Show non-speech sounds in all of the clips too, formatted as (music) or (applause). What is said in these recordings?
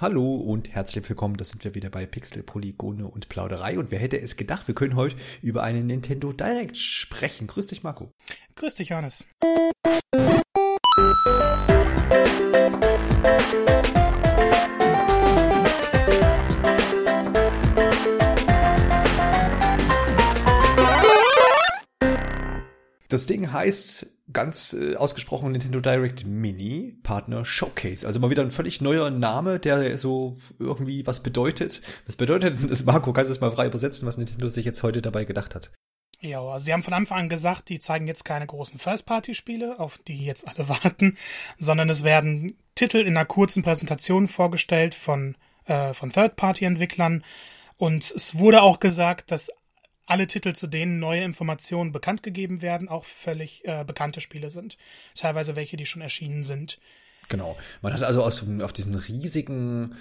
Hallo und herzlich willkommen. Das sind wir wieder bei Pixel, Polygone und Plauderei. Und wer hätte es gedacht, wir können heute über einen Nintendo Direct sprechen. Grüß dich, Marco. Grüß dich, Johannes. Das Ding heißt ganz äh, ausgesprochen Nintendo Direct Mini Partner Showcase. Also mal wieder ein völlig neuer Name, der so irgendwie was bedeutet. Was bedeutet denn das, Marco? Kannst du das mal frei übersetzen, was Nintendo sich jetzt heute dabei gedacht hat? Ja, also sie haben von Anfang an gesagt, die zeigen jetzt keine großen First-Party-Spiele, auf die jetzt alle (laughs) warten, sondern es werden Titel in einer kurzen Präsentation vorgestellt von, äh, von Third-Party-Entwicklern. Und es wurde auch gesagt, dass alle Titel, zu denen neue Informationen bekannt gegeben werden, auch völlig äh, bekannte Spiele sind. Teilweise welche, die schon erschienen sind. Genau. Man hat also aus, auf diesen riesigen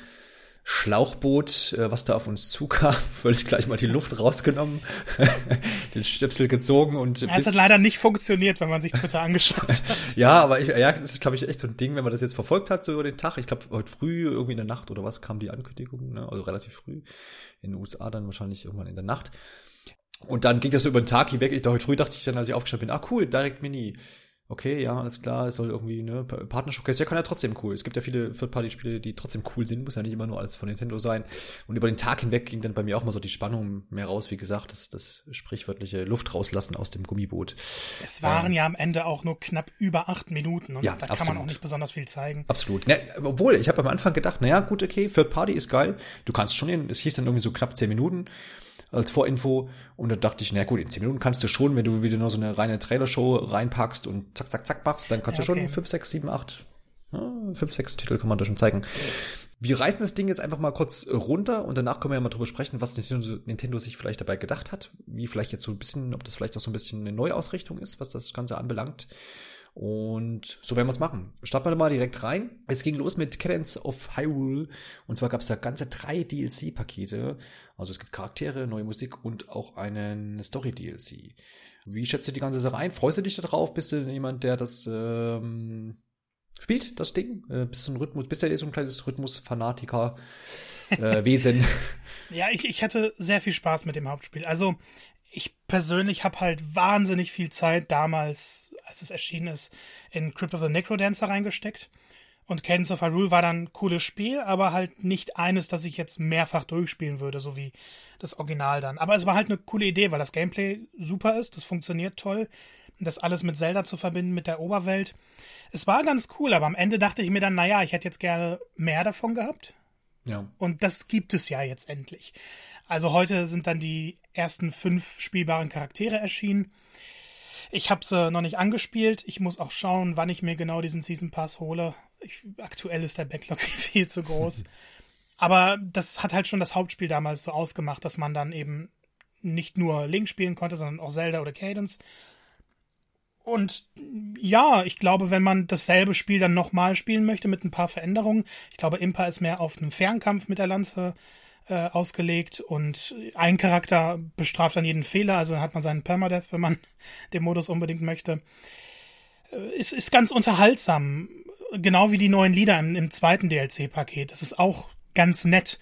Schlauchboot, äh, was da auf uns zukam, (laughs) völlig gleich mal die Luft rausgenommen, (laughs) den Stöpsel gezogen und ja, es hat leider nicht funktioniert, wenn man sich Twitter angeschaut hat. (laughs) ja, aber ich, ja, das ist glaube ich echt so ein Ding, wenn man das jetzt verfolgt hat so über den Tag. Ich glaube heute früh irgendwie in der Nacht oder was kam die Ankündigung, ne? also relativ früh in den USA dann wahrscheinlich irgendwann in der Nacht. Und dann ging das so über den Tag hinweg. Ich, heute früh dachte ich dann, als ich aufgestanden bin, ah cool, Direct Mini. Okay, ja, alles klar, es soll irgendwie, ne, Partner-Showcase, ja, kann ja trotzdem cool. Es gibt ja viele Third-Party-Spiele, die trotzdem cool sind, muss ja nicht immer nur alles von Nintendo sein. Und über den Tag hinweg ging dann bei mir auch mal so die Spannung mehr raus, wie gesagt, das, das sprichwörtliche Luft rauslassen aus dem Gummiboot. Es waren ähm, ja am Ende auch nur knapp über acht Minuten und ja, da kann absolut. man auch nicht besonders viel zeigen. Absolut. Ja, obwohl, ich habe am Anfang gedacht, naja, gut, okay, Third-Party ist geil, du kannst schon, es hieß dann irgendwie so knapp zehn Minuten als Vorinfo. Und dann dachte ich, na gut, in 10 Minuten kannst du schon, wenn du wieder nur so eine reine Trailer-Show reinpackst und zack, zack, zack machst, dann kannst ja, okay. du schon 5, 6, 7, 8, 5, 6 Titel kann man da schon zeigen. Wir reißen das Ding jetzt einfach mal kurz runter und danach können wir ja mal drüber sprechen, was Nintendo, Nintendo sich vielleicht dabei gedacht hat, wie vielleicht jetzt so ein bisschen, ob das vielleicht auch so ein bisschen eine Neuausrichtung ist, was das Ganze anbelangt. Und so werden wir es machen. Starten wir mal direkt rein. Es ging los mit Cadence of Hyrule. Und zwar gab es da ganze drei DLC-Pakete. Also es gibt Charaktere, neue Musik und auch einen Story-DLC. Wie schätzt du die ganze Sache ein? Freust du dich darauf? Bist du jemand, der das ähm, spielt, das Ding? Äh, bist du ein Rhythmus, bist du ja so ein kleines Rhythmus-Fanatiker? Äh, (laughs) Wesen. ja, ich, ich hatte sehr viel Spaß mit dem Hauptspiel. Also ich persönlich habe halt wahnsinnig viel Zeit damals, als es erschienen ist, in Crypt of the Necrodancer reingesteckt. Und Cadence of Hyrule war dann ein cooles Spiel, aber halt nicht eines, das ich jetzt mehrfach durchspielen würde, so wie das Original dann. Aber es war halt eine coole Idee, weil das Gameplay super ist, das funktioniert toll. Das alles mit Zelda zu verbinden, mit der Oberwelt. Es war ganz cool, aber am Ende dachte ich mir dann, naja, ich hätte jetzt gerne mehr davon gehabt. Ja. Und das gibt es ja jetzt endlich. Also heute sind dann die ersten fünf spielbaren Charaktere erschienen. Ich habe sie noch nicht angespielt. Ich muss auch schauen, wann ich mir genau diesen Season Pass hole. Ich, aktuell ist der Backlog (laughs) viel zu groß. (laughs) Aber das hat halt schon das Hauptspiel damals so ausgemacht, dass man dann eben nicht nur Link spielen konnte, sondern auch Zelda oder Cadence. Und ja, ich glaube, wenn man dasselbe Spiel dann nochmal spielen möchte mit ein paar Veränderungen, ich glaube, Impa ist mehr auf einen Fernkampf mit der Lanze äh, ausgelegt und ein Charakter bestraft dann jeden Fehler, also hat man seinen Permadeath, wenn man (laughs) den Modus unbedingt möchte. Äh, ist, ist ganz unterhaltsam, genau wie die neuen Lieder im, im zweiten DLC-Paket. Das ist auch ganz nett.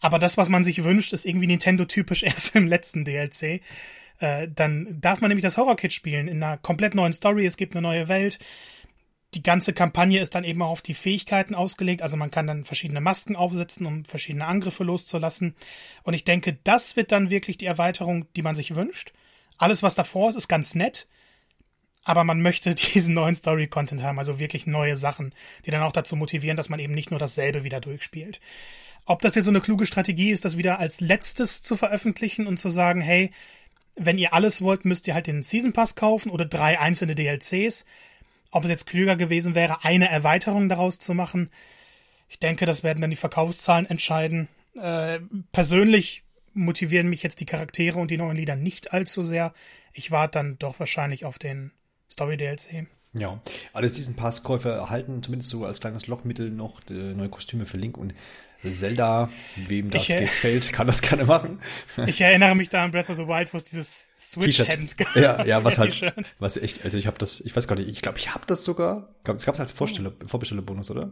Aber das, was man sich wünscht, ist irgendwie Nintendo-typisch (laughs) erst im letzten DLC. Äh, dann darf man nämlich das Horror-Kit spielen in einer komplett neuen Story. Es gibt eine neue Welt die ganze Kampagne ist dann eben auch auf die Fähigkeiten ausgelegt. Also man kann dann verschiedene Masken aufsetzen, um verschiedene Angriffe loszulassen. Und ich denke, das wird dann wirklich die Erweiterung, die man sich wünscht. Alles, was davor ist, ist ganz nett. Aber man möchte (laughs) diesen neuen Story-Content haben, also wirklich neue Sachen, die dann auch dazu motivieren, dass man eben nicht nur dasselbe wieder durchspielt. Ob das jetzt so eine kluge Strategie ist, das wieder als letztes zu veröffentlichen und zu sagen, hey, wenn ihr alles wollt, müsst ihr halt den Season Pass kaufen oder drei einzelne DLCs ob es jetzt klüger gewesen wäre, eine Erweiterung daraus zu machen, ich denke, das werden dann die Verkaufszahlen entscheiden. Äh, persönlich motivieren mich jetzt die Charaktere und die neuen Lieder nicht allzu sehr. Ich warte dann doch wahrscheinlich auf den Story-DLC. Ja, alle diesen Passkäufer erhalten zumindest so als kleines Lockmittel noch neue Kostüme für Link und Zelda. Wem das ich, gefällt, (laughs) kann das gerne machen. Ich erinnere mich da an Breath of the Wild, wo es dieses Switch-Hemd gab. Ja, ja, (laughs) was halt, was echt, also ich habe das, ich weiß gar nicht, ich glaube, ich habe das sogar, glaub, es gab es als Vorbestellerbonus, oder?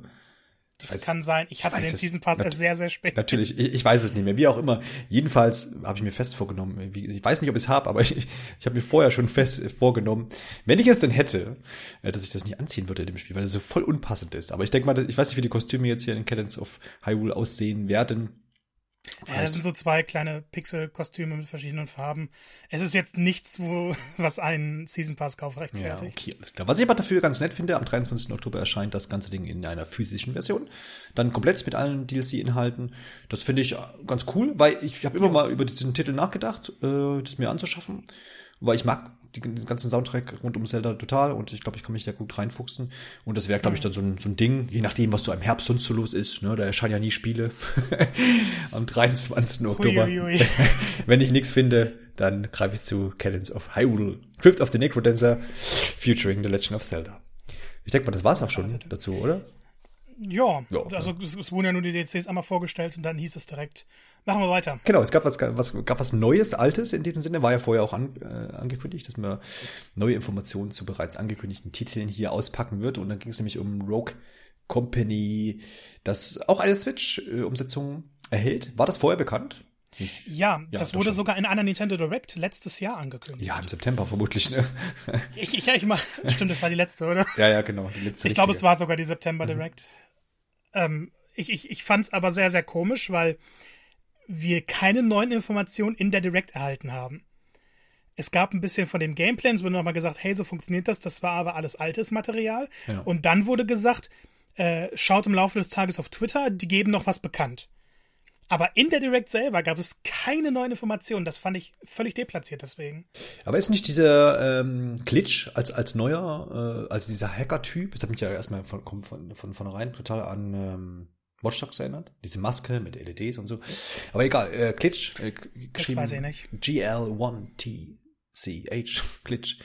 Das kann sein. Ich hatte ich den Season Pass erst sehr, sehr spät. Natürlich, ich, ich, weiß es nicht mehr. Wie auch immer. Jedenfalls habe ich mir fest vorgenommen. Ich weiß nicht, ob ich es habe, aber (laughs) ich, ich habe mir vorher schon fest vorgenommen, wenn ich es denn hätte, äh, dass ich das nicht anziehen würde in dem Spiel, weil es so voll unpassend ist. Aber ich denke mal, ich weiß nicht, wie die Kostüme jetzt hier in Cadence of Hyrule aussehen werden. Ja, das sind so zwei kleine Pixel-Kostüme mit verschiedenen Farben. Es ist jetzt nichts, wo, (laughs) was einen Season Pass-Kauf rechtfertigt. Ja, okay, alles klar. Was ich aber dafür ganz nett finde, am 23. Oktober erscheint das ganze Ding in einer physischen Version. Dann komplett mit allen DLC-Inhalten. Das finde ich ganz cool, weil ich habe immer mal über diesen Titel nachgedacht, äh, das mir anzuschaffen. Weil ich mag den ganzen Soundtrack rund um Zelda total und ich glaube, ich kann mich da gut reinfuchsen. Und das wäre, glaube ich, dann so ein, so ein Ding, je nachdem, was so im Herbst sonst so los ist. Ne? Da erscheinen ja nie Spiele. (laughs) Am 23. Oktober. Ui, ui, ui. (laughs) Wenn ich nichts finde, dann greife ich zu Cadence of Hyrule. Crypt of the Necrodancer, featuring The Legend of Zelda. Ich denke mal, das war's auch schon dazu, oder? Ja, ja also ja. Es, es, wurden ja nur die DLCs einmal vorgestellt und dann hieß es direkt, machen wir weiter. Genau, es gab was, was, gab was Neues, Altes in diesem Sinne, war ja vorher auch an, äh, angekündigt, dass man neue Informationen zu bereits angekündigten Titeln hier auspacken wird und dann ging es nämlich um Rogue Company, das auch eine Switch-Umsetzung erhält. War das vorher bekannt? Ich, ja, ja, das wurde schon. sogar in einer Nintendo Direct letztes Jahr angekündigt. Ja, im September vermutlich, ne? ich, ich, ich mach, (laughs) stimmt, das war die letzte, oder? ja, ja, genau, die letzte. Ich glaube, es war sogar die September. Direct. Mhm. Ähm, ich ich, ich fand es aber sehr, sehr komisch, weil wir keine neuen Informationen in der Direct erhalten haben. Es gab ein bisschen von dem Gameplay, es wurde nochmal gesagt, hey, so funktioniert das, das war aber alles altes Material. Ja. Und dann wurde gesagt, äh, schaut im Laufe des Tages auf Twitter, die geben noch was bekannt. Aber in der Direct selber gab es keine neuen Informationen. Das fand ich völlig deplatziert deswegen. Aber ist nicht dieser ähm, Glitch als, als neuer, äh, also dieser Hacker-Typ, das hat mich ja erstmal von, von, von, von vornherein total an ähm, Watch Dogs erinnert. Diese Maske mit LEDs und so. Aber egal, äh, Glitch. Äh, das weiß ich nicht. GL1TCH, (laughs) Glitch.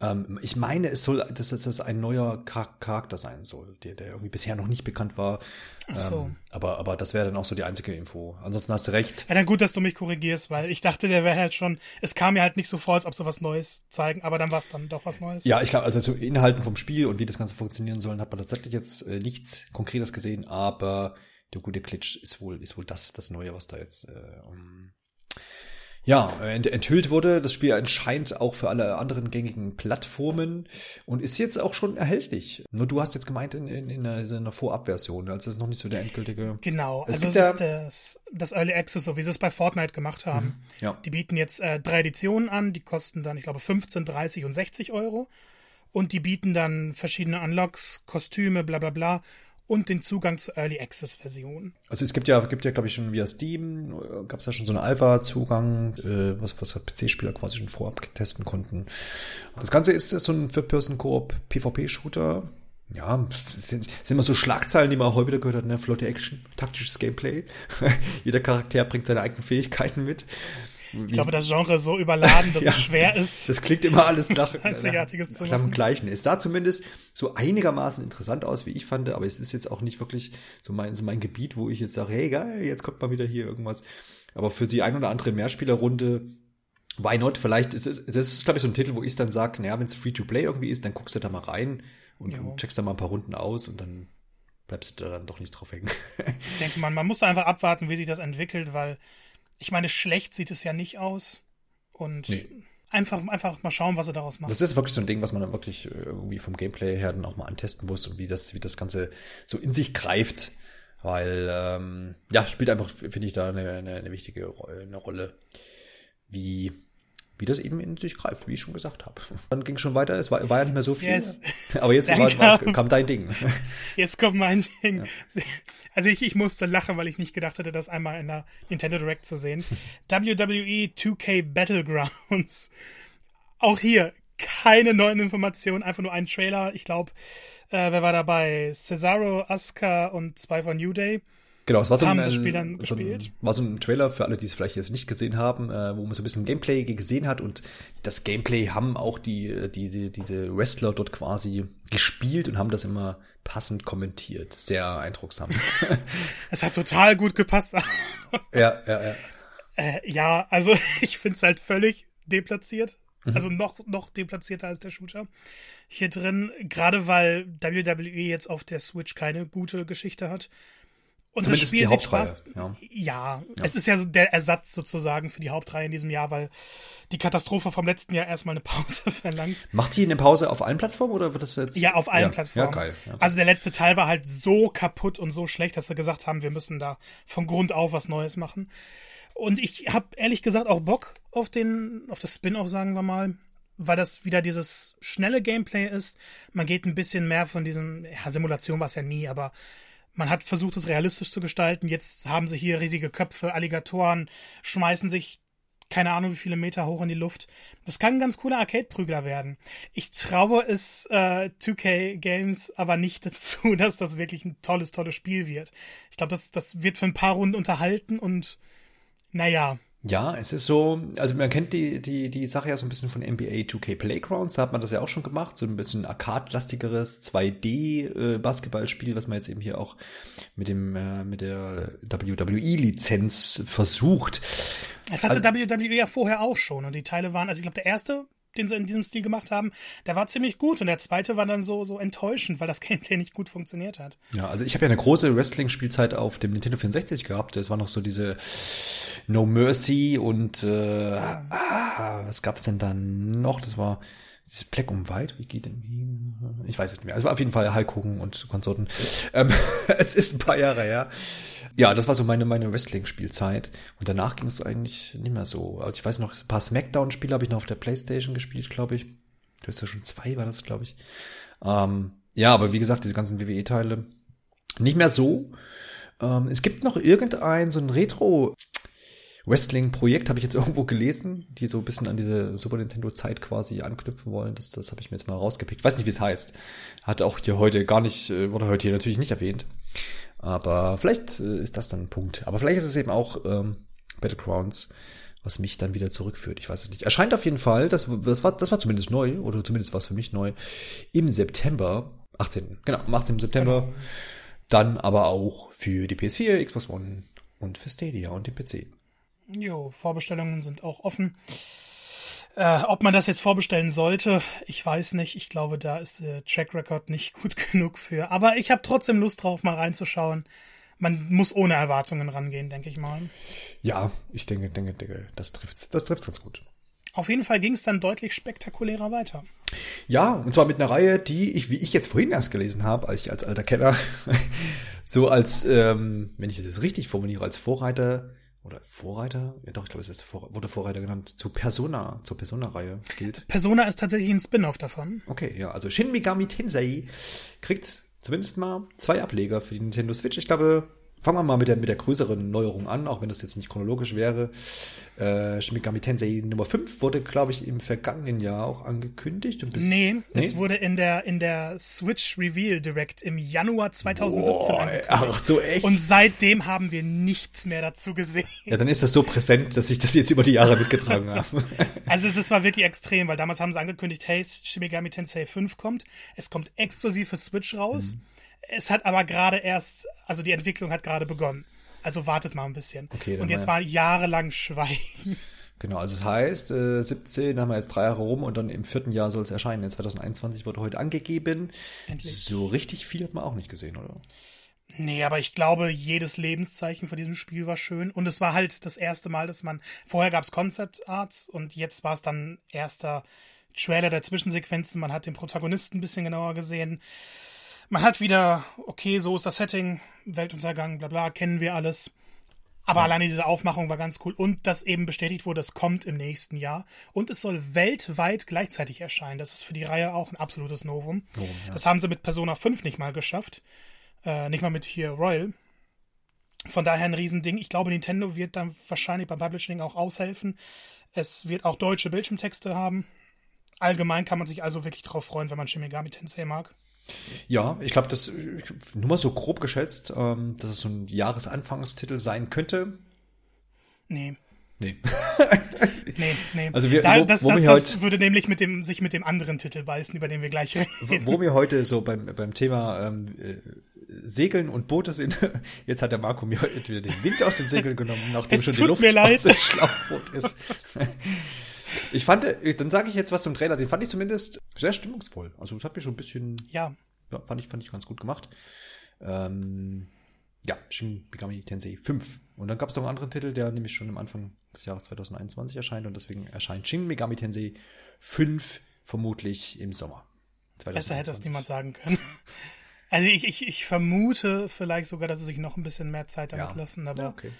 Ähm, ich meine, es soll, dass das ein neuer Charakter sein soll, der, der irgendwie bisher noch nicht bekannt war. Ach so. Ähm, aber, aber das wäre dann auch so die einzige Info. Ansonsten hast du recht. Ja, dann gut, dass du mich korrigierst, weil ich dachte, der wäre halt schon, es kam mir halt nicht so vor, als ob sie was Neues zeigen, aber dann war es dann doch was Neues. Ja, ich glaube, also zu Inhalten vom Spiel und wie das Ganze funktionieren soll, hat man tatsächlich jetzt äh, nichts Konkretes gesehen, aber der gute Glitch ist wohl, ist wohl das, das Neue, was da jetzt äh, um ja, ent enthüllt wurde. Das Spiel anscheinend auch für alle anderen gängigen Plattformen und ist jetzt auch schon erhältlich. Nur du hast jetzt gemeint in, in, in, einer, in einer Vorabversion, also ist noch nicht so der endgültige. Genau, es also es ist das, das Early Access, so wie sie es bei Fortnite gemacht haben. Mhm, ja. Die bieten jetzt äh, drei Editionen an, die kosten dann, ich glaube, 15, 30 und 60 Euro. Und die bieten dann verschiedene Unlocks, Kostüme, bla bla bla und den Zugang zur Early Access Version. Also es gibt ja, gibt ja, glaube ich, schon via Steam, äh, gab es ja schon so einen Alpha-Zugang, äh, was, was PC-Spieler quasi schon vorab testen konnten. Das Ganze ist so ein Third-Person-Koop PvP-Shooter. Ja, sind, sind immer so Schlagzeilen, die man auch häufiger gehört hat, ne? Flotte Action, taktisches Gameplay. (laughs) Jeder Charakter bringt seine eigenen Fähigkeiten mit. Ich glaube, das Genre ist so überladen, dass (laughs) ja, es schwer ist. Das klingt immer alles nach, (laughs) Einzigartiges nach, nach, nach dem Gleichen. Es sah zumindest so einigermaßen interessant aus, wie ich fand, aber es ist jetzt auch nicht wirklich so mein, so mein Gebiet, wo ich jetzt sage, hey geil, jetzt kommt mal wieder hier irgendwas. Aber für die ein oder andere Mehrspielerrunde Why not? Vielleicht ist es, das ist, glaube ich, so ein Titel, wo ich dann sage, naja, wenn es Free-to-Play irgendwie ist, dann guckst du da mal rein und, und checkst da mal ein paar Runden aus und dann bleibst du da dann doch nicht drauf hängen. ich denke, man, man muss da einfach abwarten, wie sich das entwickelt, weil ich meine, schlecht sieht es ja nicht aus. Und nee. einfach, einfach mal schauen, was er daraus macht. Das ist wirklich so ein Ding, was man dann wirklich äh, irgendwie vom Gameplay her dann auch mal antesten muss und wie das, wie das Ganze so in sich greift. Weil, ähm, ja, spielt einfach, finde ich, da eine, eine, eine wichtige eine Rolle. Wie wie das eben in sich greift, wie ich schon gesagt habe. Dann ging es schon weiter, es war, war ja nicht mehr so viel. Yes. Aber jetzt war, war, kam dein Ding. Jetzt kommt mein Ding. Ja. Also ich, ich musste lachen, weil ich nicht gedacht hätte, das einmal in der Nintendo Direct zu sehen. WWE 2K Battlegrounds. Auch hier keine neuen Informationen, einfach nur ein Trailer. Ich glaube, äh, wer war dabei? Cesaro, Asuka und zwei von New Day. Genau, es war so, ein, so ein, war so ein Trailer für alle, die es vielleicht jetzt nicht gesehen haben, äh, wo man so ein bisschen Gameplay gesehen hat und das Gameplay haben auch die, die, die diese Wrestler dort quasi gespielt und haben das immer passend kommentiert. Sehr eindrucksam. (laughs) es hat total gut gepasst. ja, ja, ja. Äh, ja, also (laughs) ich finde es halt völlig deplatziert. Mhm. Also noch, noch deplatzierter als der Shooter hier drin. Gerade weil WWE jetzt auf der Switch keine gute Geschichte hat. Und Zumindest das Spiel sieht Spaß. Ja. Ja, ja. es ist ja der Ersatz sozusagen für die Hauptreihe in diesem Jahr, weil die Katastrophe vom letzten Jahr erstmal eine Pause (laughs) verlangt. Macht die eine Pause auf allen Plattformen oder wird das jetzt? Ja, auf allen ja. Plattformen. Ja, geil. Ja, also der letzte Teil war halt so kaputt und so schlecht, dass sie gesagt haben, wir müssen da von Grund auf was Neues machen. Und ich habe ehrlich gesagt auch Bock auf den, auf das Spin-off, sagen wir mal, weil das wieder dieses schnelle Gameplay ist. Man geht ein bisschen mehr von diesem, ja, Simulation war es ja nie, aber man hat versucht, es realistisch zu gestalten. Jetzt haben sie hier riesige Köpfe, Alligatoren, schmeißen sich keine Ahnung wie viele Meter hoch in die Luft. Das kann ein ganz cooler Arcade-Prügler werden. Ich traue es äh, 2K Games aber nicht (laughs) dazu, dass das wirklich ein tolles, tolles Spiel wird. Ich glaube, das, das wird für ein paar Runden unterhalten und naja, ja, es ist so, also man kennt die, die, die Sache ja so ein bisschen von NBA 2K Playgrounds, da hat man das ja auch schon gemacht, so ein bisschen arcade-lastigeres 2D-Basketballspiel, äh, was man jetzt eben hier auch mit dem, äh, mit der WWE-Lizenz versucht. Es hatte also, WWE ja vorher auch schon und die Teile waren, also ich glaube, der erste den sie in diesem Stil gemacht haben, der war ziemlich gut und der zweite war dann so, so enttäuschend, weil das (laughs) Gameplay nicht gut funktioniert hat. Ja, also ich habe ja eine große Wrestling-Spielzeit auf dem Nintendo 64 gehabt. Das war noch so diese No Mercy und äh, ah, was gab's denn dann noch? Das war dieses Black und White, wie geht denn wie? Ich weiß es nicht mehr. Also auf jeden Fall Hulk Hogan und Konsorten. Ähm, (laughs) es ist ein paar Jahre her. Ja, das war so meine, meine Wrestling-Spielzeit. Und danach ging es eigentlich nicht mehr so. Also ich weiß noch, ein paar Smackdown-Spiele habe ich noch auf der Playstation gespielt, glaube ich. Du hast ja schon zwei, war das, glaube ich. Ähm, ja, aber wie gesagt, diese ganzen WWE-Teile nicht mehr so. Ähm, es gibt noch irgendein, so ein Retro- Wrestling-Projekt habe ich jetzt (laughs) irgendwo gelesen, die so ein bisschen an diese Super Nintendo-Zeit quasi anknüpfen wollen. Das, das habe ich mir jetzt mal rausgepickt. Weiß nicht, wie es heißt. Hat auch hier heute gar nicht, äh, wurde heute hier natürlich nicht erwähnt. Aber vielleicht äh, ist das dann ein Punkt. Aber vielleicht ist es eben auch ähm, Battlegrounds, was mich dann wieder zurückführt. Ich weiß es nicht. Erscheint auf jeden Fall, das, das, war, das war zumindest neu, oder zumindest war es für mich neu, im September, 18. Genau, am 18. September. Genau. Dann aber auch für die PS4, Xbox One und für Stadia und den PC. Jo, Vorbestellungen sind auch offen. Äh, ob man das jetzt vorbestellen sollte, ich weiß nicht. Ich glaube, da ist der Track Record nicht (laughs) gut genug für. Aber ich habe trotzdem Lust drauf, mal reinzuschauen. Man muss ohne Erwartungen rangehen, denke ich mal. Ja, ich denke, denke, denke, das trifft, das trifft ganz gut. Auf jeden Fall ging es dann deutlich spektakulärer weiter. Ja, und zwar mit einer Reihe, die ich, wie ich jetzt vorhin erst gelesen habe, als ich als alter Kenner, (laughs) so als, ähm, wenn ich das jetzt richtig formuliere, als Vorreiter oder Vorreiter, ja doch, ich glaube, es ist Vor wurde Vorreiter genannt, zu Persona, zur Persona-Reihe gilt. Persona ist tatsächlich ein Spin-off davon. Okay, ja, also Shin Megami Tensei kriegt zumindest mal zwei Ableger für die Nintendo Switch. Ich glaube, Fangen wir mal mit der, mit der größeren Neuerung an, auch wenn das jetzt nicht chronologisch wäre. Äh, Shin Megami Tensei Nummer 5 wurde, glaube ich, im vergangenen Jahr auch angekündigt. Und bis, nee, nee, es wurde in der, in der Switch Reveal Direct im Januar 2017 Boah, angekündigt. Ach, so echt? Und seitdem haben wir nichts mehr dazu gesehen. Ja, dann ist das so präsent, dass ich das jetzt über die Jahre mitgetragen habe. (laughs) Also das war wirklich extrem, weil damals haben sie angekündigt, hey, Shin Megami Tensei 5 kommt. Es kommt exklusiv für Switch raus. Mhm. Es hat aber gerade erst, also die Entwicklung hat gerade begonnen. Also wartet mal ein bisschen. Okay, und jetzt war jahrelang Schweigen. Genau, also das heißt, äh, 17 haben wir jetzt drei Jahre rum und dann im vierten Jahr soll es erscheinen. In 2021 wurde heute angegeben. Endlich. So richtig viel hat man auch nicht gesehen, oder? Nee, aber ich glaube, jedes Lebenszeichen von diesem Spiel war schön. Und es war halt das erste Mal, dass man. Vorher gab es Concept Arts und jetzt war es dann erster Trailer der Zwischensequenzen. Man hat den Protagonisten ein bisschen genauer gesehen man hat wieder, okay, so ist das Setting, Weltuntergang, bla bla, kennen wir alles. Aber ja. alleine diese Aufmachung war ganz cool. Und dass eben bestätigt wurde, es kommt im nächsten Jahr. Und es soll weltweit gleichzeitig erscheinen. Das ist für die Reihe auch ein absolutes Novum. Novum ja. Das haben sie mit Persona 5 nicht mal geschafft. Äh, nicht mal mit hier Royal. Von daher ein Riesending. Ich glaube, Nintendo wird dann wahrscheinlich beim Publishing auch aushelfen. Es wird auch deutsche Bildschirmtexte haben. Allgemein kann man sich also wirklich drauf freuen, wenn man Shin Megami Tensei mag. Ja, ich glaube, das nur mal so grob geschätzt, ähm, dass es so ein Jahresanfangstitel sein könnte. Nee. Nee. (laughs) nee, nee. Also wir, da, wo, das, wo das, das würde nämlich mit dem, sich mit dem anderen Titel beißen, über den wir gleich reden. Wo, wir heute so beim, beim Thema ähm, äh, Segeln und Boote sind, (laughs) jetzt hat der Marco mir heute wieder den Wind aus den Segeln genommen, nachdem es schon die Luft aus dem Schlauchboot ist. (laughs) Ich fand, äh, dann sage ich jetzt was zum Trailer, den fand ich zumindest sehr stimmungsvoll. Also das hat mir schon ein bisschen, Ja, ja, fand ich, fand ich ganz gut gemacht. Ähm, ja, Shin Megami Tensei 5. Und dann gab es noch einen anderen Titel, der nämlich schon am Anfang des Jahres 2021 erscheint und deswegen erscheint Shin Megami Tensei 5 vermutlich im Sommer. besser hätte das 2021. niemand sagen können. Also ich, ich, ich vermute vielleicht sogar, dass sie sich noch ein bisschen mehr Zeit damit Ja. lassen, aber Ja, okay.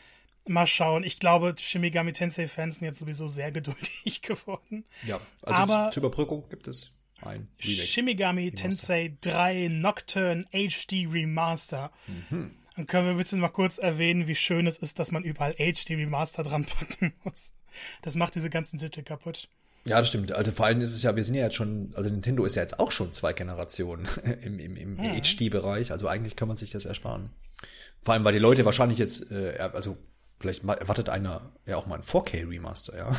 Mal schauen. Ich glaube, Shimigami Tensei-Fans sind jetzt sowieso sehr (laughs) geduldig geworden. Ja, also Aber- zur Überbrückung gibt es ein Remake. Shimigami Tensei 3 Nocturne HD Remaster. Mhm. Dann können wir bitte mal kurz erwähnen, wie schön es ist, dass man überall HD Remaster dran packen muss. Das macht diese ganzen Titel kaputt. Ja, das stimmt. Also vor allem ist es ja, wir sind ja jetzt schon, also Nintendo ist ja jetzt auch schon zwei Generationen (laughs) im, im, im HD-Bereich. Also eigentlich kann man sich das ersparen. Vor allem, weil die Leute wahrscheinlich jetzt, äh, also vielleicht erwartet einer ja auch mal ein 4K-Remaster, ja.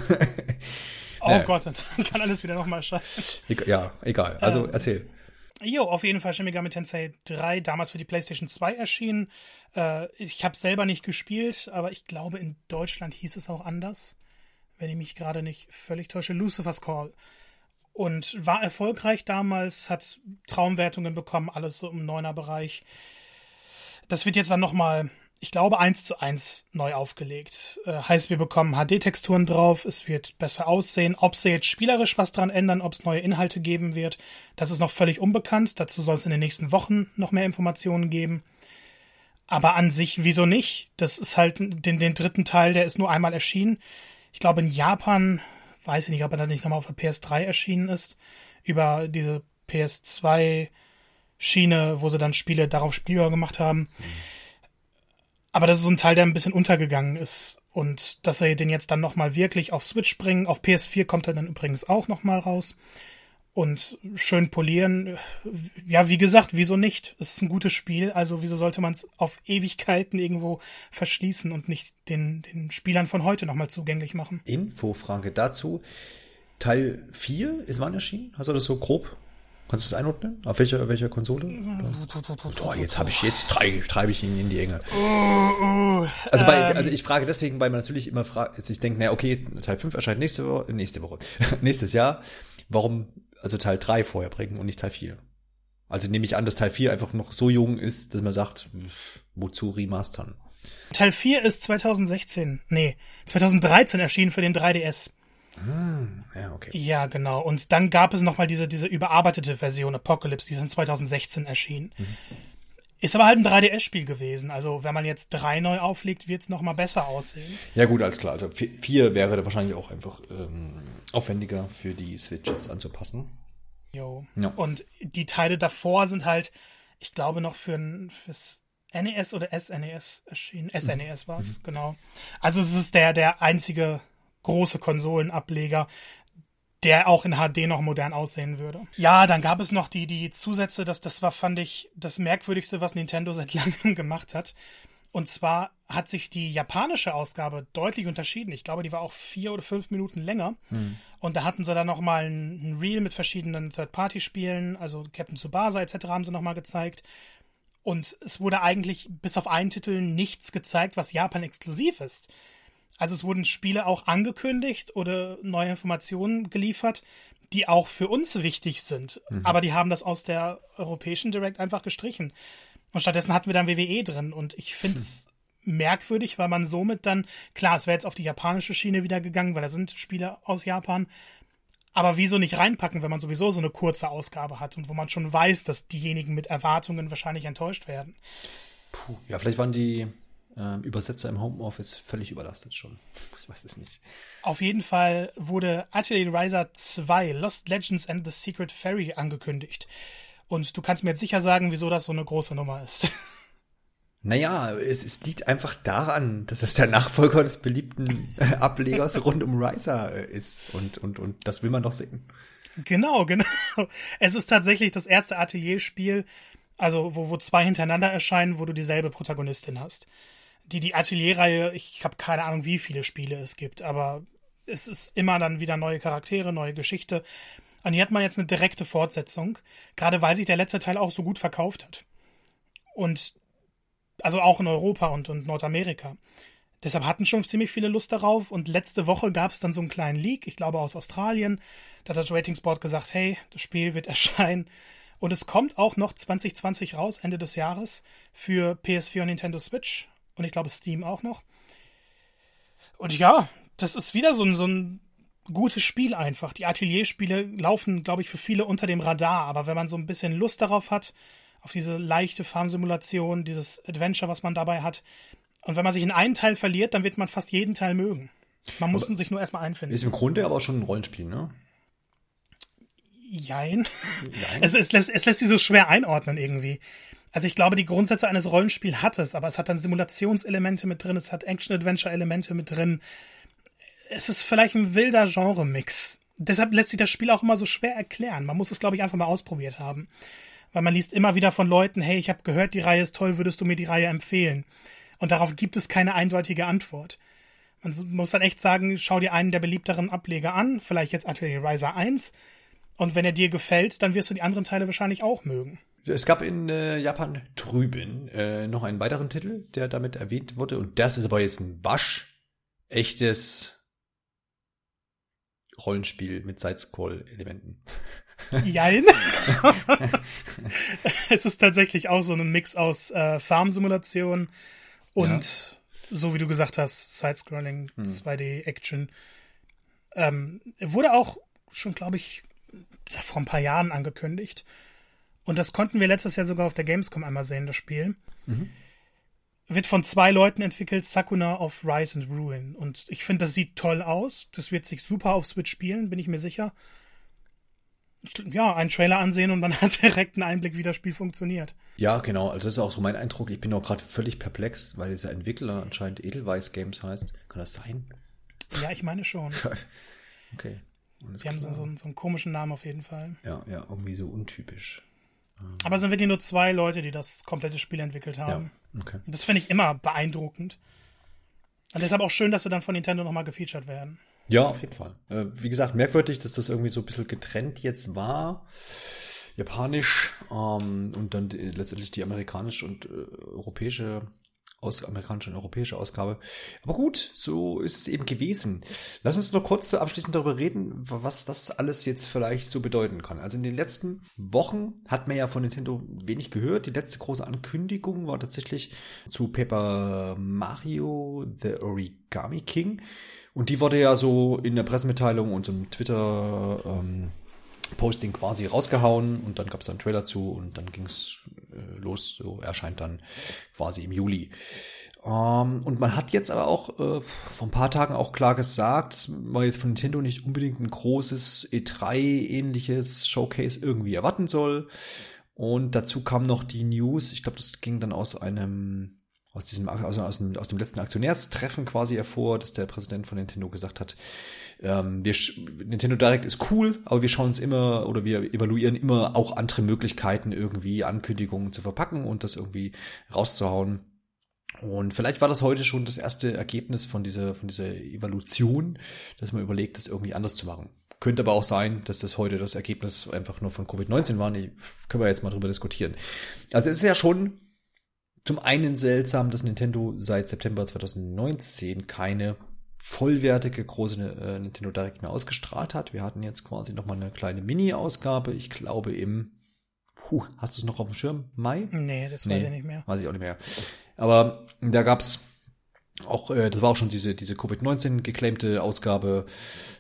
Oh (laughs) Ja. Gott, dann (laughs) kann alles wieder nochmal scheiße. Egal- ja, egal. Also erzähl. Jo, auf jeden Fall Shin Megami Tensei 3, damals für die PlayStation 2 erschienen. Äh, ich habe selber nicht gespielt, aber ich glaube, in Deutschland hieß es auch anders. Wenn ich mich gerade nicht völlig täusche. Lucifer's Call. Und war erfolgreich damals, hat Traumwertungen bekommen, alles so im Neuner-Bereich. Das wird jetzt dann nochmal, ich glaube, eins zu eins neu aufgelegt. Äh, heißt, wir bekommen HD-Texturen drauf, es wird besser aussehen. Ob sie jetzt spielerisch was dran ändern, ob es neue Inhalte geben wird, das ist noch völlig unbekannt. Dazu soll es in den nächsten Wochen noch mehr Informationen geben. Aber an sich, wieso nicht? Das ist halt den, den dritten Teil, der ist nur einmal erschienen. Ich glaube, in Japan, weiß ich nicht, ob er dann nicht nochmal auf der PS3 erschienen ist, über diese PS2 Schiene, wo sie dann Spiele darauf spielbar gemacht haben. Aber das ist so ein Teil, der ein bisschen untergegangen ist. Und dass sie den jetzt dann nochmal wirklich auf Switch bringen. Auf PS4 kommt er dann übrigens auch nochmal raus. Und schön polieren. Ja, wie gesagt, wieso nicht? Es ist ein gutes Spiel, also wieso sollte man es auf Ewigkeiten irgendwo verschließen und nicht den, den Spielern von heute nochmal zugänglich machen? Infofrage dazu. Teil 4 ist wann erschienen? Hast du das so grob? Kannst du das einordnen? Auf welcher, welcher Konsole? Oh, jetzt habe ich, jetzt treibe, treibe ich ihn in die Enge. Also, bei, also ich frage deswegen, weil man natürlich immer fragt, ich denke, na okay, Teil 5 erscheint nächste Woche, nächste Woche, (laughs) nächstes Jahr. Warum also Teil 3 vorher bringen und nicht Teil 4? Also nehme ich an, dass Teil 4 einfach noch so jung ist, dass man sagt, wozu remastern? Teil 4 ist 2016, nee, 2013 erschienen für den 3DS. Ja, okay. Ja, genau. Und dann gab es nochmal diese, diese überarbeitete Version Apocalypse, die ist in 2016 erschienen. Ist aber halt ein 3DS-Spiel gewesen. Also wenn man jetzt drei neu auflegt, wird es nochmal besser aussehen. Ja gut, alles klar. Also 4 wäre da wahrscheinlich auch einfach ähm, aufwendiger für die Switch jetzt anzupassen. Jo. Ja. Und die Teile davor sind halt, ich glaube, noch für ein, fürs NES oder SNES erschienen. SNES war es, genau. Also es ist der, der einzige große Konsolenableger, der auch in HD noch modern aussehen würde. Ja, dann gab es noch die, die Zusätze, das, das war, fand ich, das Merkwürdigste, was Nintendo (laughs) seit langem gemacht hat. Und zwar hat sich die japanische Ausgabe deutlich unterschieden. Ich glaube, die war auch vier oder fünf Minuten länger. Und da hatten sie dann nochmal ein, ein Reel mit verschiedenen Third-Party-Spielen, also Captain Tsubasa etc. haben sie nochmal gezeigt. Und es wurde eigentlich bis auf einen Titel nichts gezeigt, was Japan exklusiv ist. Also es wurden Spiele auch angekündigt oder neue Informationen geliefert, die auch für uns wichtig sind. Aber die haben das aus der europäischen Direct einfach gestrichen. Und stattdessen hatten wir dann WWE drin. Und ich finde es merkwürdig, weil man somit dann, klar, es wäre jetzt auf die japanische Schiene wieder gegangen, weil da sind Spiele aus Japan. Aber wieso nicht reinpacken, wenn man sowieso so eine kurze Ausgabe hat und wo man schon weiß, dass diejenigen mit Erwartungen wahrscheinlich enttäuscht werden? Puh, ja, vielleicht waren die ähm, Übersetzer im Homeoffice völlig überlastet schon. (laughs) Ich weiß es nicht. Auf jeden Fall wurde Atelier Riser 2 Lost Legends and the Secret Fairy angekündigt. Und du kannst mir jetzt sicher sagen, wieso das so eine große Nummer ist. (laughs) Naja, es, es liegt einfach daran, dass es der Nachfolger des beliebten äh, Ablegers rund um Riser äh, ist. Und, und, und das will man doch sehen. genau, genau. (laughs) Es ist tatsächlich das erste Atelierspiel, also wo, wo zwei hintereinander erscheinen, wo du dieselbe Protagonistin hast. Die, die Atelierreihe, ich habe keine Ahnung, wie viele Spiele es gibt, aber es ist immer dann wieder neue Charaktere, neue Geschichte. Und hier hat man jetzt eine direkte Fortsetzung, gerade weil sich der letzte Teil auch so gut verkauft hat. Und also auch in Europa und, und Nordamerika. Deshalb hatten schon ziemlich viele Lust darauf und letzte Woche gab es dann so einen kleinen Leak, ich glaube aus Australien. Da hat das Ratingsboard gesagt, hey, das Spiel wird (laughs) erscheinen. Und es kommt auch noch 2020 raus, Ende des Jahres, für PS4 und Nintendo Switch. Und ich glaube Steam auch noch. Und ja, das ist wieder so ein, so ein gutes Spiel einfach. Die Atelierspiele laufen, glaube ich, für viele unter dem Radar. Aber wenn man so ein bisschen Lust darauf hat, auf diese leichte Farmsimulation, dieses Adventure, was man dabei hat, und wenn man sich in einen Teil verliert, dann wird man fast jeden Teil mögen. Man muss sich nur erstmal einfinden. Ist im Grunde aber schon ein Rollenspiel, ne? Jein. Jein. (laughs) Es, es, lässt, es lässt sich so schwer einordnen irgendwie. Also ich glaube, die Grundsätze eines Rollenspiels hat es, aber es hat dann Simulationselemente mit drin, es hat Action-Adventure-Elemente mit drin. Es ist vielleicht ein wilder Genre-Mix. Deshalb lässt sich das Spiel auch immer so schwer erklären. Man muss es, glaube ich, einfach mal ausprobiert haben. Weil man liest immer wieder von Leuten, hey, ich habe gehört, die Reihe ist toll, würdest du mir die Reihe empfehlen? Und darauf gibt es keine eindeutige Antwort. Man muss dann echt sagen, schau dir einen der beliebteren Ableger an, vielleicht jetzt Atelier Riser 1. Und wenn er dir gefällt, dann wirst du die anderen Teile wahrscheinlich auch mögen. Es gab in äh, Japan drüben äh, noch einen weiteren Titel, der damit erwähnt wurde. Und das ist aber jetzt ein Wasch. Echtes Rollenspiel mit Side-Scroll-Elementen. (laughs) Jein. (laughs) es ist tatsächlich auch so ein Mix aus äh, Farm-Simulation und ja. so wie du gesagt hast, Side-Scrolling, hm. 2D-Action. Ähm, wurde auch schon, glaube ich, vor ein paar Jahren angekündigt. Und das konnten wir letztes Jahr sogar auf der Gamescom einmal sehen, das Spiel. Mhm. Wird von zwei Leuten entwickelt, Sakuna of Rise and Ruin. Und ich finde, das sieht toll aus. Das wird sich super auf Switch spielen, bin ich mir sicher ja, einen Trailer ansehen und man (laughs) hat direkt einen Einblick, wie das Spiel funktioniert. Ja, genau. Also das ist auch so mein Eindruck. Ich bin auch gerade völlig perplex, weil dieser Entwickler anscheinend Edelweiss Games heißt. Kann das sein? Ja, ich meine schon. (laughs) okay. Sie haben so, so, einen, so, einen komischen Namen auf jeden Fall. Ja, ja, irgendwie so untypisch. Aber es sind wirklich nur zwei Leute, die das komplette Spiel entwickelt haben. Ja, okay. Das finde ich immer beeindruckend. Und deshalb auch schön, dass sie dann von Nintendo nochmal gefeatured werden. Ja, auf jeden Fall. Äh, wie gesagt, merkwürdig, dass das irgendwie so ein bisschen getrennt jetzt war. Japanisch ähm, und dann die, letztendlich die amerikanische und äh, europäische aus amerikanische und europäische Ausgabe. Aber gut, so ist es eben gewesen. Lass uns noch kurz abschließend darüber reden, was das alles jetzt vielleicht so bedeuten kann. Also in den letzten Wochen hat man ja von Nintendo wenig gehört. Die letzte große Ankündigung war tatsächlich zu Paper Mario The Origami King. Und die wurde ja so in der Pressemitteilung und im Twitter ähm, Posting quasi rausgehauen und dann gab es einen Trailer zu und dann ging es los. So erscheint dann quasi im Juli. Ähm, und man hat jetzt aber auch äh, vor ein paar Tagen auch klar gesagt, dass man jetzt von Nintendo nicht unbedingt ein großes E3-ähnliches Showcase irgendwie erwarten soll. Und dazu kam noch die News, ich glaube, das ging dann aus einem aus diesem, also aus dem, aus dem letzten Aktionärstreffen quasi hervor, dass der Präsident von Nintendo gesagt hat, ähm, wir, Nintendo Direct ist cool, aber wir schauen uns immer oder wir evaluieren immer auch andere Möglichkeiten, irgendwie Ankündigungen zu verpacken und das irgendwie rauszuhauen. Und vielleicht war das heute schon das erste Ergebnis von dieser, von dieser Evaluation, dass man überlegt, das irgendwie anders zu machen. Könnte aber auch sein, dass das heute das Ergebnis einfach nur von Covid-19 war. Nee, können wir jetzt mal drüber diskutieren. Also es ist ja schon zum einen seltsam, dass Nintendo seit September 2019 keine vollwertige große äh, Nintendo Direct mehr ausgestrahlt hat. Wir hatten jetzt quasi nochmal eine kleine Mini-Ausgabe. Ich glaube im, puh, hast du es noch auf dem Schirm? Mai? Nee, das nee, weiß ich nicht mehr. Weiß ich auch nicht mehr. Aber da gab's auch, äh, das war auch schon diese, diese Covid-19 geclaimte Ausgabe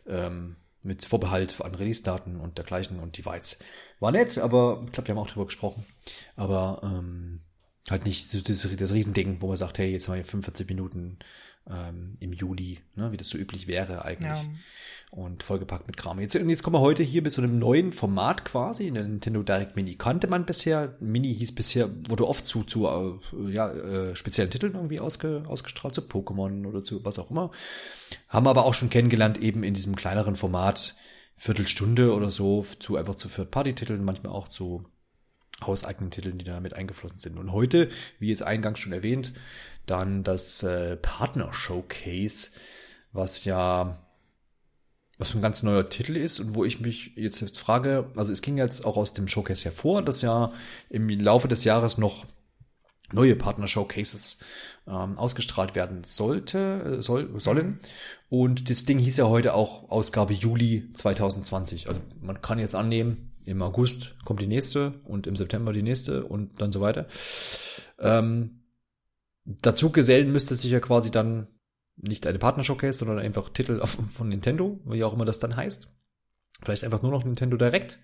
ähm, mit Vorbehalt an Release-Daten und dergleichen und die war jetzt, war nett, aber ich glaube, wir haben auch drüber gesprochen. Aber ähm, Halt nicht so das, das Riesending, wo man sagt, hey, jetzt haben wir 45 Minuten ähm, im Juli, ne, wie das so üblich wäre eigentlich. Ja. Und vollgepackt mit Kram. Jetzt, jetzt kommen wir heute hier mit so einem neuen Format quasi. In der Nintendo Direct Mini kannte man bisher. Mini hieß bisher, wurde oft zu, zu äh, ja, äh, speziellen Titeln irgendwie ausge, ausgestrahlt, zu Pokémon oder zu was auch immer. Haben aber auch schon kennengelernt, eben in diesem kleineren Format, Viertelstunde oder so, zu einfach zu Third-Party-Titeln, manchmal auch zu hauseigenen Titeln, die damit eingeflossen sind. Und heute, wie jetzt eingangs schon erwähnt, dann das äh, Partner Showcase, was ja was ein ganz neuer Titel ist und wo ich mich jetzt, jetzt frage, also es ging jetzt auch aus dem Showcase hervor, dass ja im Laufe des Jahres noch neue Partner-Showcases ähm, ausgestrahlt werden sollte, äh, soll, sollen. Und das Ding hieß ja heute auch Ausgabe Juli 2020. Also man kann jetzt annehmen, im August kommt die nächste und im September die nächste und dann so weiter. Ähm, dazu gesellen müsste sich ja quasi dann nicht eine Partner-Showcase, sondern einfach Titel von Nintendo, wie auch immer das dann heißt. Vielleicht einfach nur noch Nintendo Direct.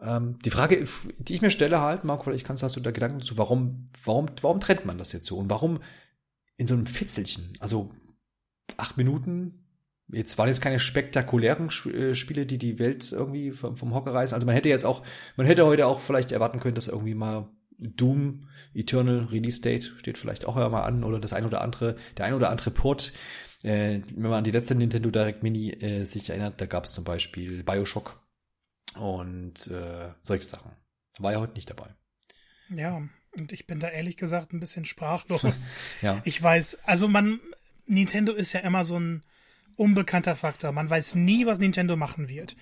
Ähm, die Frage, die ich mir stelle halt, Marco, vielleicht kannst, hast du da Gedanken dazu, warum, warum, warum trennt man das jetzt so? Und warum in so einem Fitzelchen? Also acht Minuten, jetzt waren jetzt keine spektakulären äh, Spiele, die die Welt irgendwie vom, vom Hocker reißen. Also man hätte jetzt auch, man hätte heute auch vielleicht erwarten können, dass irgendwie mal Doom Eternal Release Date steht vielleicht auch mal an oder das ein oder andere, der ein oder andere Port. Äh, wenn man an die letzte Nintendo Direct Mini äh, sich erinnert, da gab es zum Beispiel Bioshock und äh, solche Sachen. War ja heute nicht dabei. Ja, und ich bin da ehrlich gesagt ein bisschen sprachlos. (laughs) ja. Ich weiß, also man, Nintendo ist ja immer so ein unbekannter Faktor. Man weiß nie, was Nintendo machen wird.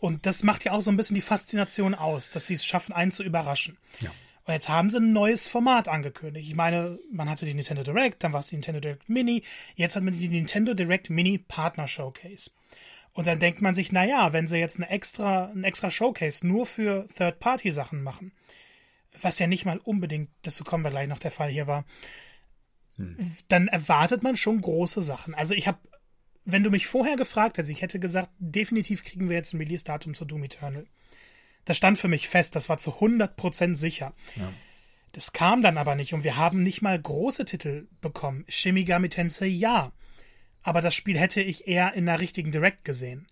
Und das macht ja auch so ein bisschen die Faszination aus, dass sie es schaffen, einen zu überraschen. Ja. Und jetzt haben sie ein neues Format angekündigt. Ich meine, man hatte die Nintendo Direct, dann war es die Nintendo Direct Mini, jetzt hat man die Nintendo Direct Mini Partner Showcase. Und dann denkt man sich, na ja, wenn sie jetzt eine extra, ein extra Showcase nur für Third-Party-Sachen machen, was ja nicht mal unbedingt, dazu kommen wir gleich noch der Fall hier war, hm. dann erwartet man schon große Sachen. Also ich habe, wenn du mich vorher gefragt hättest, ich hätte gesagt, definitiv kriegen wir jetzt ein Release-Datum zu Doom Eternal. Das stand für mich fest, das war zu 100% sicher. Ja. Das kam dann aber nicht und wir haben nicht mal große Titel bekommen. Shimigami Tensei ja aber das Spiel hätte ich eher in der richtigen Direct gesehen.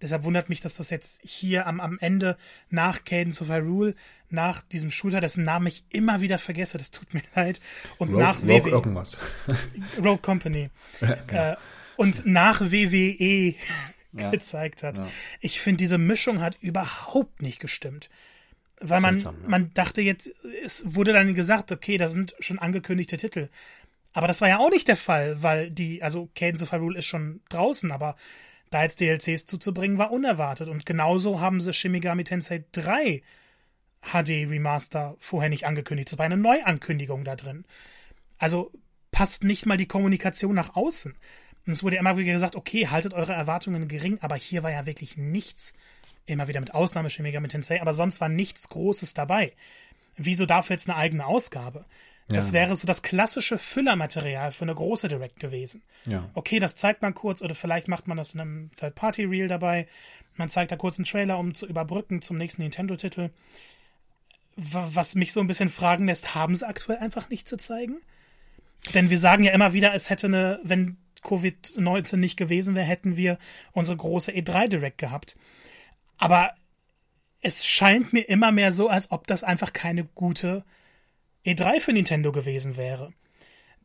Deshalb wundert mich, dass das jetzt hier am, am Ende nach Cadence of Hyrule, nach diesem Shooter, dessen Namen ich immer wieder vergesse, das tut mir leid, und Rogue, nach WWE. irgendwas. (laughs) Rogue Company. Ja, genau. äh, und nach WWE ja. (laughs) gezeigt hat. Ja. Ich finde, diese Mischung hat überhaupt nicht gestimmt. Weil man, Seltsam, man dachte jetzt, es wurde dann gesagt, okay, da sind schon angekündigte Titel. Aber das war ja auch nicht der Fall, weil die, also Cadence of Hyrule ist schon draußen, aber da jetzt DLCs zuzubringen, war unerwartet. Und genauso haben sie Shimigami Tensei 3 HD Remaster vorher nicht angekündigt. Das war eine Neuankündigung da drin. Also passt nicht mal die Kommunikation nach außen. Und es wurde immer wieder gesagt, okay, haltet eure Erwartungen gering, aber hier war ja wirklich nichts, immer wieder mit Ausnahme Shimigami Tensei, aber sonst war nichts Großes dabei. Wieso dafür jetzt eine eigene Ausgabe? Das ja. wäre so das klassische Füllermaterial für eine große Direct gewesen. Ja. Okay, das zeigt man kurz oder vielleicht macht man das in einem Third-Party-Reel dabei. Man zeigt da kurz einen Trailer, um zu überbrücken zum nächsten Nintendo-Titel. Was mich so ein bisschen fragen lässt, haben sie aktuell einfach nicht zu zeigen? Denn wir sagen ja immer wieder, es hätte eine, wenn Covid-19 nicht gewesen wäre, hätten wir unsere große E3 Direct gehabt. Aber es scheint mir immer mehr so, als ob das einfach keine gute E3 für Nintendo gewesen wäre.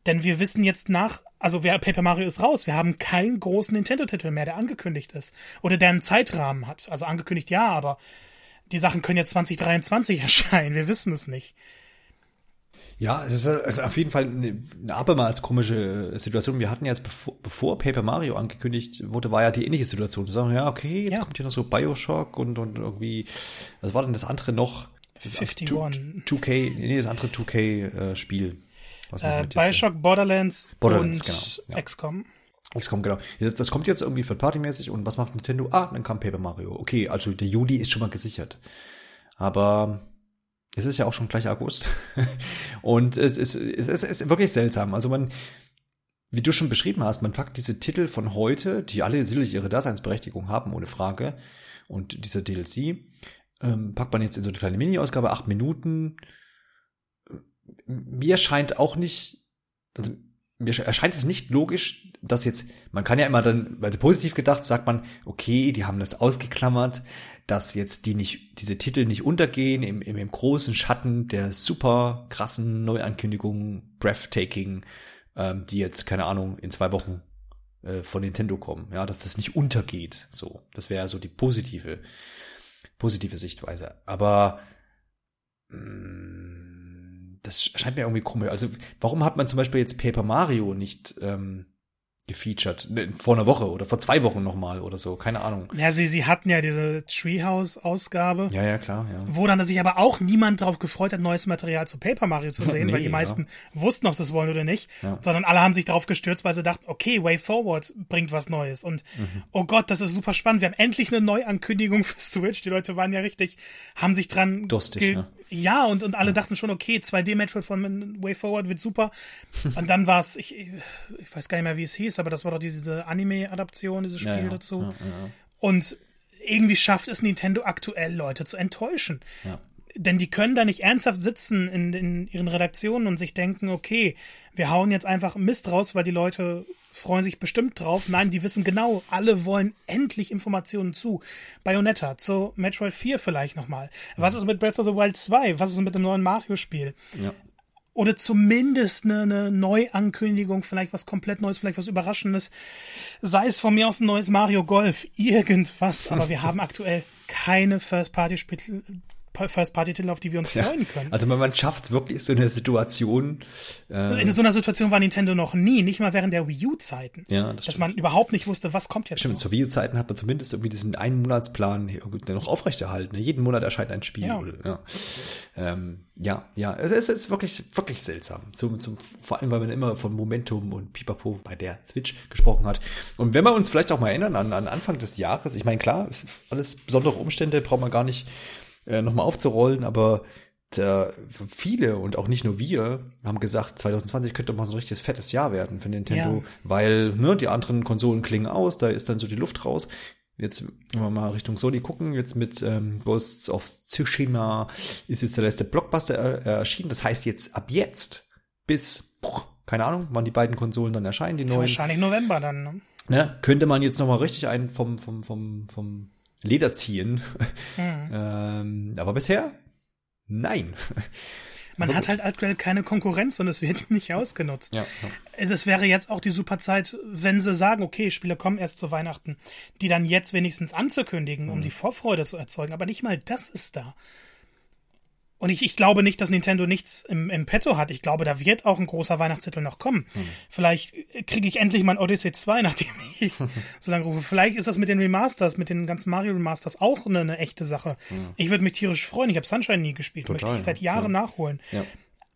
Denn wir wissen jetzt nach, also wer Paper Mario ist raus, wir haben keinen großen Nintendo-Titel mehr, der angekündigt ist. Oder der einen Zeitrahmen hat. Also angekündigt ja, aber die Sachen können jetzt 2023 (laughs) erscheinen, wir wissen es nicht. Ja, es ist, es ist auf jeden Fall eine, eine abermals komische Situation. Wir hatten jetzt, bevor, bevor Paper Mario angekündigt wurde, war ja die ähnliche Situation. Wir sagen, ja, okay, jetzt ja. kommt hier noch so Bioshock und, und irgendwie, was war denn das andere noch? 51. 2K, nee, das andere 2K-Spiel. Äh, äh Bioshock, Borderlands, Borderlands und genau, ja. XCOM. XCOM, genau. Das kommt jetzt irgendwie für Partymäßig und was macht Nintendo? Ah, dann kam Paper Mario. Okay, also der Juli ist schon mal gesichert. Aber es ist ja auch schon gleich August. (laughs) und es ist, es ist, es ist wirklich seltsam. Also man, wie du schon beschrieben hast, man packt diese Titel von heute, die alle sicherlich ihre Daseinsberechtigung haben, ohne Frage, und dieser DLC, ähm, packt man jetzt in so eine kleine Mini-Ausgabe, acht Minuten. Mir scheint auch nicht, also mir erscheint es nicht logisch, dass jetzt, man kann ja immer dann, weil positiv gedacht, sagt man, okay, die haben das ausgeklammert, dass jetzt die nicht, diese Titel nicht untergehen im, im, im großen Schatten der super krassen Neuankündigungen, breathtaking, ähm, die jetzt, keine Ahnung, in zwei Wochen äh, von Nintendo kommen, ja, dass das nicht untergeht, so. Das wäre so die positive positive Sichtweise. Aber mh, mm, das scheint mir irgendwie komisch. Also warum hat man zum Beispiel jetzt Paper Mario nicht ähm, gefeatured. Ne, Vor einer Woche oder vor zwei Wochen nochmal oder so, keine Ahnung. Ja, sie, sie hatten ja diese Treehouse-Ausgabe. Ja, ja, klar, ja. Wo dann sich aber auch niemand darauf gefreut hat, neues Material zu Paper Mario zu (laughs) sehen, Nee, weil die ja. meisten wussten, ob sie es wollen oder nicht. Ja. Sondern alle haben sich darauf gestürzt, weil sie dachten, okay, Way Forward bringt was Neues. Und Mhm. oh Gott, das ist super spannend. Wir haben endlich eine Neuankündigung (laughs) für Switch. Die Leute waren ja richtig, haben sich dran Durstig, ge- ja. Ja, und, und alle dachten schon, okay, 2D-Metroid von Way Forward wird super. Und dann war es, ich, ich weiß gar nicht mehr, wie es hieß, aber das war doch diese Anime-Adaption, dieses Spiel Ja, ja, dazu. ja. Und irgendwie schafft es Nintendo aktuell, Leute zu enttäuschen. Ja. Denn die können da nicht ernsthaft sitzen in, in ihren Redaktionen und sich denken, okay, wir hauen jetzt einfach Mist raus, weil die Leute freuen sich bestimmt drauf. Nein, die wissen genau, alle wollen endlich Informationen zu Bayonetta, zu Metroid 4 vielleicht nochmal. Was ist mit Breath of the Wild 2? Was ist mit dem neuen Mario-Spiel? Ja. oder zumindest eine, eine Neuankündigung, vielleicht was komplett Neues, vielleicht was Überraschendes. Sei es von mir aus ein neues Mario Golf, irgendwas. Aber wir haben aktuell keine First-Party-Spiele. First-Party-Titel, auf die wir uns freuen können. Also man, schafft wirklich so eine Situation, äh, In so einer Situation war Nintendo noch nie, nicht mal während der Wii U-Zeiten. Ja, das dass stimmt. man überhaupt nicht wusste, was kommt jetzt. Stimmt, noch. zu Wii-Zeiten hat man zumindest irgendwie diesen einen Monatsplan noch aufrechterhalten. ne? Jeden Monat erscheint ein Spiel. Ja. Oder, ja. Ähm, ja, ja, es ist, es ist wirklich, wirklich seltsam. Zum, zum, vor allem, weil man immer von Momentum und Pipapo bei der Switch gesprochen hat. Und wenn wir uns vielleicht auch mal erinnern an, an Anfang des Jahres, ich meine, klar, alles besondere Umstände braucht man gar nicht äh, nochmal aufzurollen, aber da, viele und auch nicht nur wir haben gesagt, 2020 könnte mal so ein richtiges fettes Jahr werden für Nintendo, Ja. weil ne, die anderen Konsolen klingen aus, da ist dann so die Luft raus. Jetzt, wenn wir mal Richtung Sony gucken, jetzt mit ähm, Ghosts of Tsushima ist jetzt der letzte Blockbuster äh, erschienen. Das heißt jetzt ab jetzt bis, boah, keine Ahnung, wann die beiden Konsolen dann erscheinen, die neuen Wahrscheinlich November dann. Ne? ne, könnte man jetzt noch mal richtig einen vom, vom, vom, vom Leder ziehen. ähm, aber bisher, nein. Man hat halt aktuell keine Konkurrenz und es wird (laughs) nicht ausgenutzt. Ja, ja. Es wäre jetzt auch die super Zeit, wenn sie sagen, okay, Spiele kommen erst zu Weihnachten, die dann jetzt wenigstens anzukündigen, um die Vorfreude zu erzeugen. Aber nicht mal das ist da. Und ich, ich glaube nicht, dass Nintendo nichts im, im Petto hat. Ich glaube, da wird auch ein großer Weihnachtstitel noch kommen. Vielleicht kriege ich endlich mein Odyssey 2, (laughs) nachdem ich so lange rufe. Vielleicht ist das mit den Remasters, mit den ganzen Mario Remasters auch eine, eine echte Sache. Ich würde mich tierisch freuen. Ich habe Sunshine nie gespielt. Total, Möchte ich seit ja. Jahren nachholen. Ja.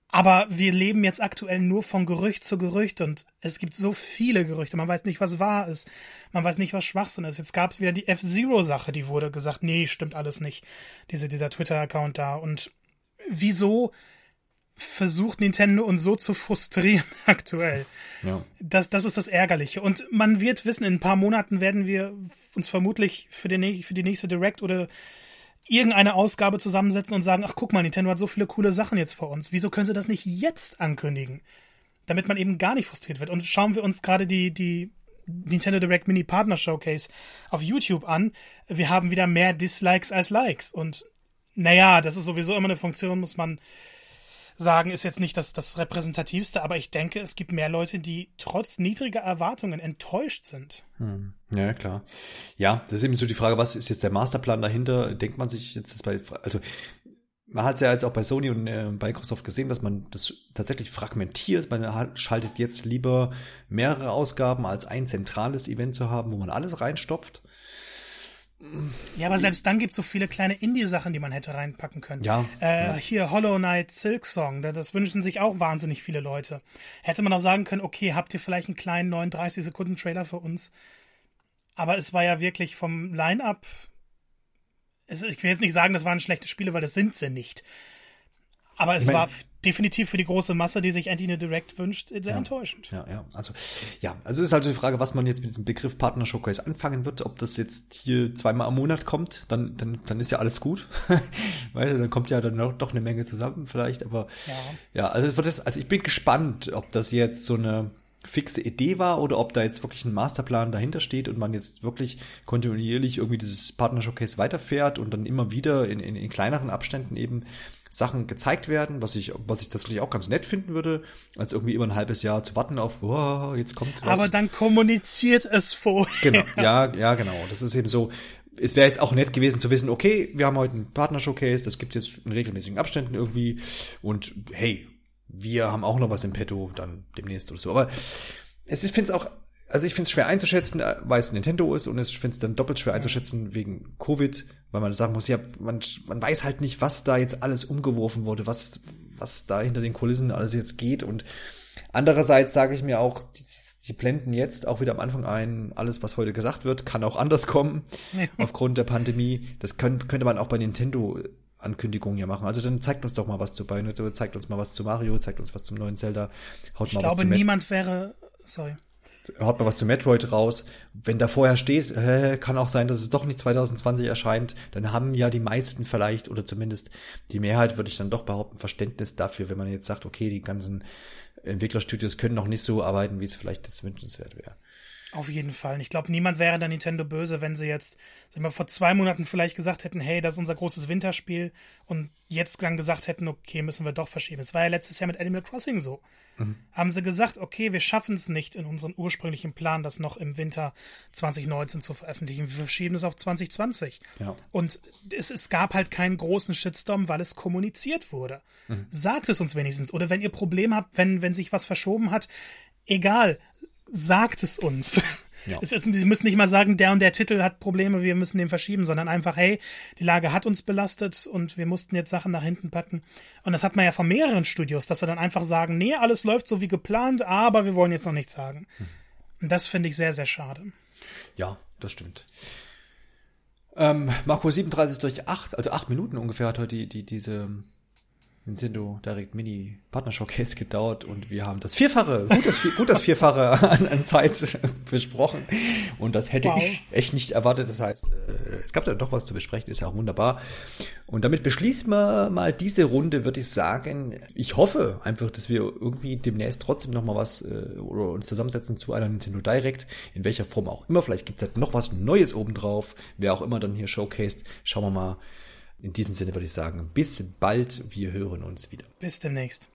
Aber wir leben jetzt aktuell nur von Gerücht zu Gerücht und es gibt so viele Gerüchte. Man weiß nicht, was wahr ist. Man weiß nicht, was Schwachsinn ist. Jetzt gab es wieder die F-Zero-Sache, die wurde gesagt, nee, stimmt alles nicht. Diese, dieser Twitter-Account da. Und wieso versucht Nintendo uns so zu frustrieren (laughs) aktuell? ja. Das, das ist das Ärgerliche. Und man wird wissen, in ein paar Monaten werden wir uns vermutlich für, den, für die nächste Direct oder irgendeine Ausgabe zusammensetzen und sagen, ach guck mal, Nintendo hat so viele coole Sachen jetzt vor uns. Wieso können sie das nicht jetzt ankündigen? Damit man eben gar nicht frustriert wird. Und schauen wir uns gerade die, die Nintendo Direct Mini Partner Showcase auf YouTube an. Wir haben wieder mehr Dislikes als Likes. Und naja, das ist sowieso immer eine Funktion, muss man sagen, ist jetzt nicht das, das repräsentativste, aber ich denke, es gibt mehr Leute, die trotz niedriger Erwartungen enttäuscht sind. Ja, klar. Ja, das ist eben so die Frage, was ist jetzt der Masterplan dahinter? Denkt man sich jetzt bei, also man hat es ja jetzt auch bei Sony und äh, bei Microsoft gesehen, dass man das tatsächlich fragmentiert. Man schaltet jetzt lieber mehrere Ausgaben als ein zentrales Event zu haben, wo man alles reinstopft. Ja, aber selbst dann gibt es so viele kleine Indie-Sachen, die man hätte reinpacken können. Ja, Äh, ja. Hier Hollow Knight Silk Song, da- das wünschen sich auch wahnsinnig viele Leute. Hätte man auch sagen können, okay, habt ihr vielleicht einen kleinen 39 Sekunden Trailer für uns? Aber es war ja wirklich vom Line-Up. Ich will jetzt nicht sagen, das waren schlechte Spiele, weil das sind sie nicht. Aber es mein- war definitiv für die große Masse, die sich endlich eine Direct wünscht, sehr enttäuschend. Ja, ja, also, ja, also es ist halt die Frage, was man jetzt mit diesem Begriff Partner Showcase anfangen wird, ob das jetzt hier zweimal am Monat kommt, dann, dann, dann ist ja alles gut. (laughs) weißt du, dann kommt ja dann doch, eine Menge zusammen vielleicht, aber Ja. ja, also, es wird das, also ich bin gespannt, ob das jetzt so eine fixe Idee war oder ob da jetzt wirklich ein Masterplan dahinter steht und man jetzt wirklich kontinuierlich irgendwie dieses Partner Showcase weiterfährt und dann immer wieder in, in, in kleineren Abständen eben Sachen gezeigt werden, was ich, was ich tatsächlich auch ganz nett finden würde, als irgendwie immer ein halbes Jahr zu warten auf, wow, jetzt kommt was. Aber dann kommuniziert es vorher. Genau, ja, ja, genau. Das ist eben so. Es wäre jetzt auch nett gewesen zu wissen, okay, wir haben heute einen Partner-Showcase, das gibt jetzt in regelmäßigen Abständen irgendwie und hey, wir haben auch noch was im Petto, dann demnächst oder so. Aber es ist, finde es auch, also ich finde es schwer einzuschätzen, äh, weil es Nintendo ist und ich finde es dann doppelt schwer einzuschätzen wegen Covid, weil man sagen muss, ja, man, man weiß halt nicht, was da jetzt alles umgeworfen wurde, was, was da hinter den Kulissen alles jetzt geht und andererseits sage ich mir auch, die, die blenden jetzt auch wieder am Anfang ein, alles, was heute gesagt wird, kann auch anders kommen, ja. (laughs) aufgrund der Pandemie. Das können, könnte man auch bei Nintendo Ankündigungen ja machen. Also dann zeigt uns doch mal was zu Bayonetta, zeigt uns mal was zu Mario, zeigt uns was zum neuen Zelda. Haut ich mal glaube, was zu niemand wäre, sorry. Haut mal was zu Metroid raus. Wenn da vorher steht, äh, kann auch sein, dass es doch nicht 2020 erscheint, dann haben ja die meisten vielleicht, oder zumindest die Mehrheit, würde ich dann doch behaupten, Verständnis dafür, wenn man jetzt sagt, okay, die ganzen Entwicklerstudios können noch nicht so arbeiten, wie es vielleicht jetzt wünschenswert wäre. Auf jeden Fall. Ich glaube, niemand wäre der Nintendo böse, wenn sie jetzt, sagen wir, vor zwei Monaten vielleicht gesagt hätten, hey, das ist unser großes Winterspiel und jetzt dann gesagt hätten, okay, müssen wir doch verschieben. Es war ja letztes Jahr mit Animal Crossing so. Mhm. Haben sie gesagt, okay, wir schaffen es nicht in unserem ursprünglichen Plan, das noch im Winter 2019 zu veröffentlichen. Wir verschieben es auf 2020. Ja. Und es, es gab halt keinen großen Shitstorm, weil es kommuniziert wurde. Mhm. Sagt es uns wenigstens. Oder wenn ihr Probleme habt, wenn, wenn sich was verschoben hat, egal, sagt es uns. Ja. Es ist, Sie müssen nicht mal sagen, der und der Titel hat Probleme, wir müssen den verschieben, sondern einfach, hey, die Lage hat uns belastet und wir mussten jetzt Sachen nach hinten packen. Und das hat man ja von mehreren Studios, dass sie dann einfach sagen, nee, alles läuft so wie geplant, aber wir wollen jetzt noch nichts sagen. Hm. Und das finde ich sehr, sehr schade. Ja, das stimmt. Ähm, Marco 37 durch 8, also 8 Minuten ungefähr hat heute die, die, diese Nintendo Direct Mini Partner Showcase (laughs) gedauert und wir haben das Vierfache, gut das, gut das Vierfache (laughs) an, an Zeit (laughs) besprochen. Und das hätte wow. ich echt nicht erwartet. Das heißt, äh, es gab da doch was zu besprechen, ist ja auch wunderbar. Und damit beschließen wir mal diese Runde, würde ich sagen. Ich hoffe einfach, dass wir irgendwie demnächst trotzdem noch mal was äh, oder uns zusammensetzen zu einer Nintendo Direct, in welcher Form auch immer. Vielleicht gibt es halt noch was Neues obendrauf. Wer auch immer dann hier showcased, schauen wir mal in diesem Sinne würde ich sagen, bis bald, wir hören uns wieder. Bis demnächst.